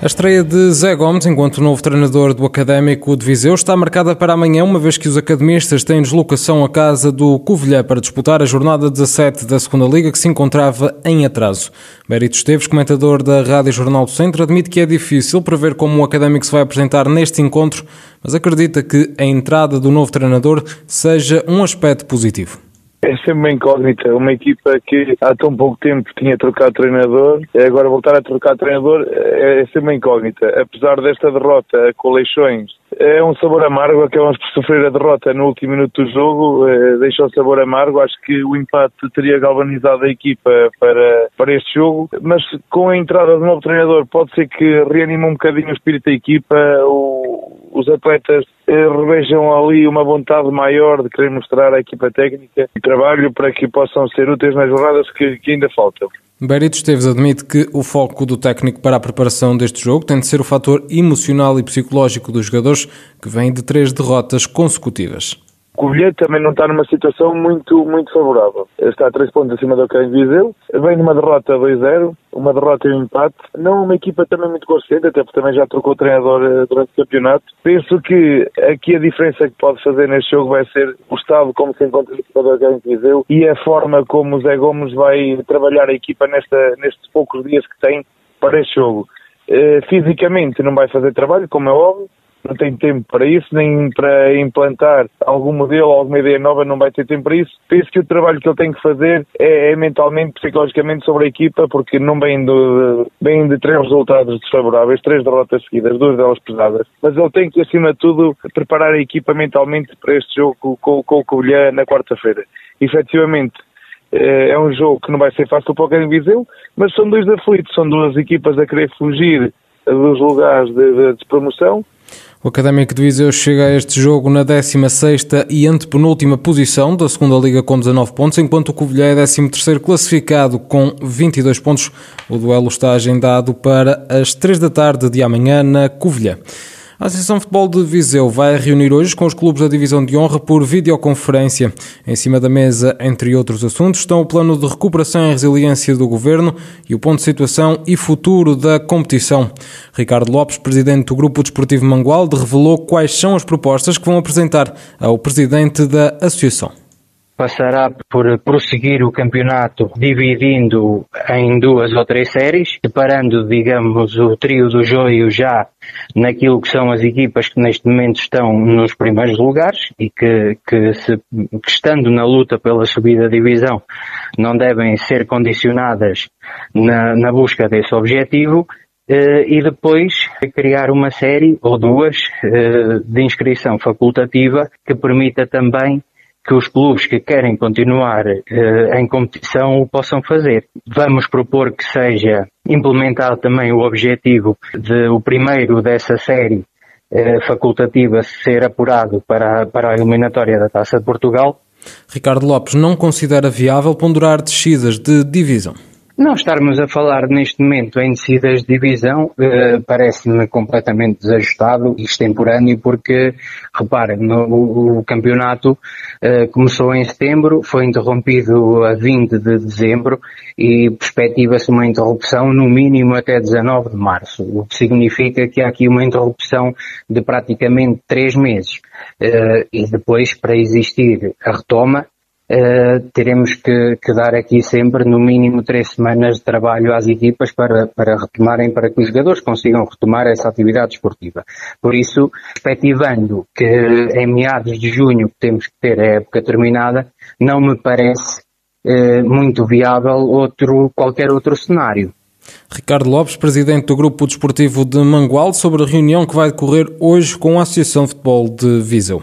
A estreia de Zé Gomes, enquanto novo treinador do Académico de Viseu, está marcada para amanhã, uma vez que os academistas têm deslocação à casa do Covilhã para disputar a jornada 17 da Segunda Liga, que se encontrava em atraso. Berito Esteves, comentador da Rádio Jornal do Centro, admite que é difícil prever como o Académico se vai apresentar neste encontro, mas acredita que a entrada do novo treinador seja um aspecto positivo. É sempre uma incógnita. Uma equipa que há tão pouco tempo tinha trocado treinador, agora voltar a trocar treinador é, é sempre uma incógnita. Apesar desta derrota com Leixões, é um sabor amargo. Acabamos por sofrer a derrota no último minuto do jogo, é, deixou sabor amargo. Acho que o empate teria galvanizado a equipa para, para este jogo, mas com a entrada de novo treinador, pode ser que reanime um bocadinho o espírito da equipa. O, os atletas eh, revejam ali uma vontade maior de querer mostrar à equipa técnica e trabalho para que possam ser úteis nas jornadas que, que ainda faltam. Berito Esteves admite que o foco do técnico para a preparação deste jogo tem de ser o fator emocional e psicológico dos jogadores, que vêm de três derrotas consecutivas. Covilhã também não está numa situação muito, muito favorável. Está a três pontos acima do Cães Viseu, vem numa derrota 2-0, uma derrota e um empate. Não uma equipa também muito consciente, até porque também já trocou o treinador eh, durante o campeonato. Penso que aqui a diferença que pode fazer neste jogo vai ser o estado como se encontra a equipa do Cães Viseu e a forma como o Zé Gomes vai trabalhar a equipa nesta, nestes poucos dias que tem para este jogo. Uh, fisicamente não vai fazer trabalho, como é óbvio, não tem tempo para isso, nem para implantar algum modelo, alguma ideia nova, não vai ter tempo para isso. Penso que o trabalho que ele tem que fazer é, é mentalmente, psicologicamente sobre a equipa, porque não vem de, vem de três resultados desfavoráveis, três derrotas seguidas, duas delas pesadas. Mas ele tem que, acima de tudo, preparar a equipa mentalmente para este jogo com, com o Covilhã na quarta-feira. Efetivamente, eh, é um jogo que não vai ser fácil para o Grêmio Viseu, mas são dois aflitos, são duas equipas a querer fugir dos lugares de, de, de promoção o Académico de Viseu chega a este jogo na 16ª e antepenúltima posição da segunda Liga com 19 pontos, enquanto o Covilhã é 13º classificado com 22 pontos. O duelo está agendado para as 3 da tarde de amanhã na Covilhã. A Associação Futebol de Viseu vai reunir hoje com os clubes da Divisão de Honra por videoconferência. Em cima da mesa, entre outros assuntos, estão o plano de recuperação e resiliência do governo e o ponto de situação e futuro da competição. Ricardo Lopes, presidente do Grupo Desportivo Mangualde, revelou quais são as propostas que vão apresentar ao presidente da associação passará por prosseguir o campeonato dividindo em duas ou três séries, separando, digamos, o trio do joio já naquilo que são as equipas que neste momento estão nos primeiros lugares e que, que, se, que estando na luta pela subida de divisão não devem ser condicionadas na, na busca desse objetivo Uh, e depois criar uma série ou duas uh, de inscrição facultativa que permita também que os clubes que querem continuar uh, em competição o possam fazer. Vamos propor que seja implementado também o objetivo de o primeiro dessa série uh, facultativa ser apurado para, para a eliminatória da Taça de Portugal. Ricardo Lopes não considera viável ponderar descidas de divisão. Não estarmos a falar neste momento em descidas de divisão uh, parece-me completamente desajustado e extemporâneo porque, reparem, no, o campeonato uh, começou em setembro, foi interrompido a 20 de dezembro e perspectiva-se uma interrupção no mínimo até 19 de março, o que significa que há aqui uma interrupção de praticamente três meses. Uh, e depois, para existir a retoma, Uh, teremos que, que, dar aqui sempre no mínimo três semanas de trabalho às equipas para, para retomarem, para que os jogadores consigam retomar essa atividade esportiva. Por isso, perspectivando que em meados de junho temos que ter a época terminada, não me parece uh, muito viável outro, qualquer outro cenário. Ricardo Lopes, presidente do Grupo Desportivo de Mangualde, sobre a reunião que vai decorrer hoje com a Associação de Futebol de Viseu.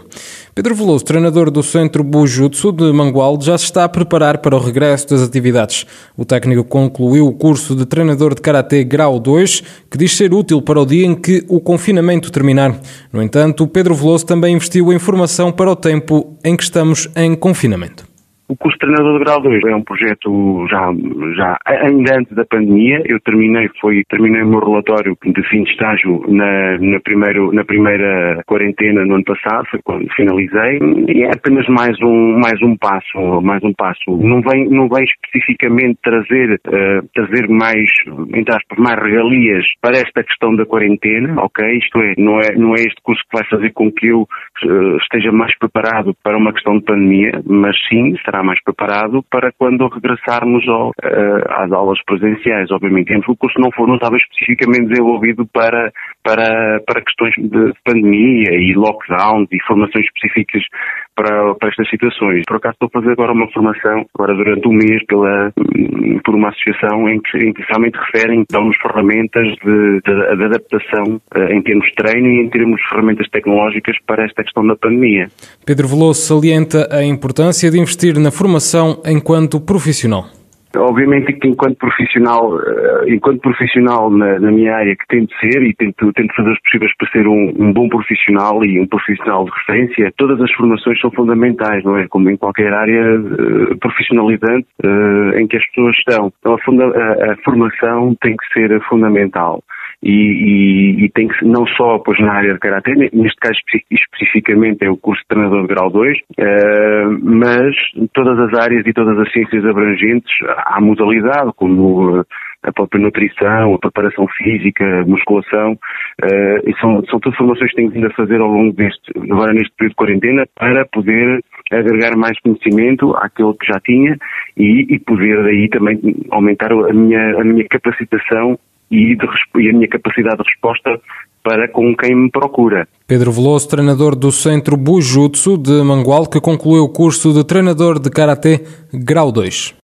Pedro Veloso, treinador do Centro Bujutsu de Mangualde, já se está a preparar para o regresso das atividades. O técnico concluiu o curso de treinador de Karatê Grau 2, que diz ser útil para o dia em que o confinamento terminar. No entanto, Pedro Veloso também investiu em formação para o tempo em que estamos em confinamento. O curso de treinador de grau 2 é um projeto já, já ainda antes da pandemia. Eu terminei, foi, terminei o meu relatório de fim de estágio na, na, primeiro, na primeira quarentena no ano passado, foi quando finalizei, e é apenas mais um, mais um passo, mais um passo. Não vem, não vem especificamente trazer, uh, trazer mais, entre aspas, mais regalias para esta questão da quarentena, ok? Isto é, não é, não é este curso que vai fazer com que eu uh, esteja mais preparado para uma questão de pandemia, mas sim estará mais preparado para quando regressarmos ao, uh, às aulas presenciais, obviamente. O curso não, for, não estava especificamente desenvolvido para, para, para questões de pandemia e lockdowns e formações específicas para, para estas situações. Por acaso estou a fazer agora uma formação, agora durante um mês, pela, por uma associação em que, em que realmente referem, dão-nos ferramentas de, de, de adaptação uh, em termos de treino e em termos de ferramentas tecnológicas para esta questão da pandemia. Pedro Veloso salienta a importância de investir na formação enquanto profissional. Obviamente que enquanto profissional, eh, enquanto profissional na, na, minha área que tento ser e tento, tento fazer os possíveis para ser um, um, bom profissional e um profissional de referência, todas as formações são fundamentais, não é? Como em qualquer área uh, profissionalizante uh, em que as pessoas estão. Então a, funda, a, a formação tem que ser fundamental e, e, e, tem que não só pois, na área de Karatê, neste caso especificamente é o curso de treinador de grau 2, uh, eh, mas todas as áreas e todas as ciências abrangentes há modalidade, como a própria nutrição, a preparação física, musculação, uh, e são, são todas formações que tenho vindo a fazer ao longo deste, agora neste período de quarentena, para poder agregar mais conhecimento àquele que já tinha e, e poder daí também aumentar a minha, a minha capacitação e, de, e a minha capacidade de resposta para com quem me procura. Pedro Veloso, treinador do Centro Bujutsu de Mangual, que concluiu o curso de treinador de Karatê Grau 2.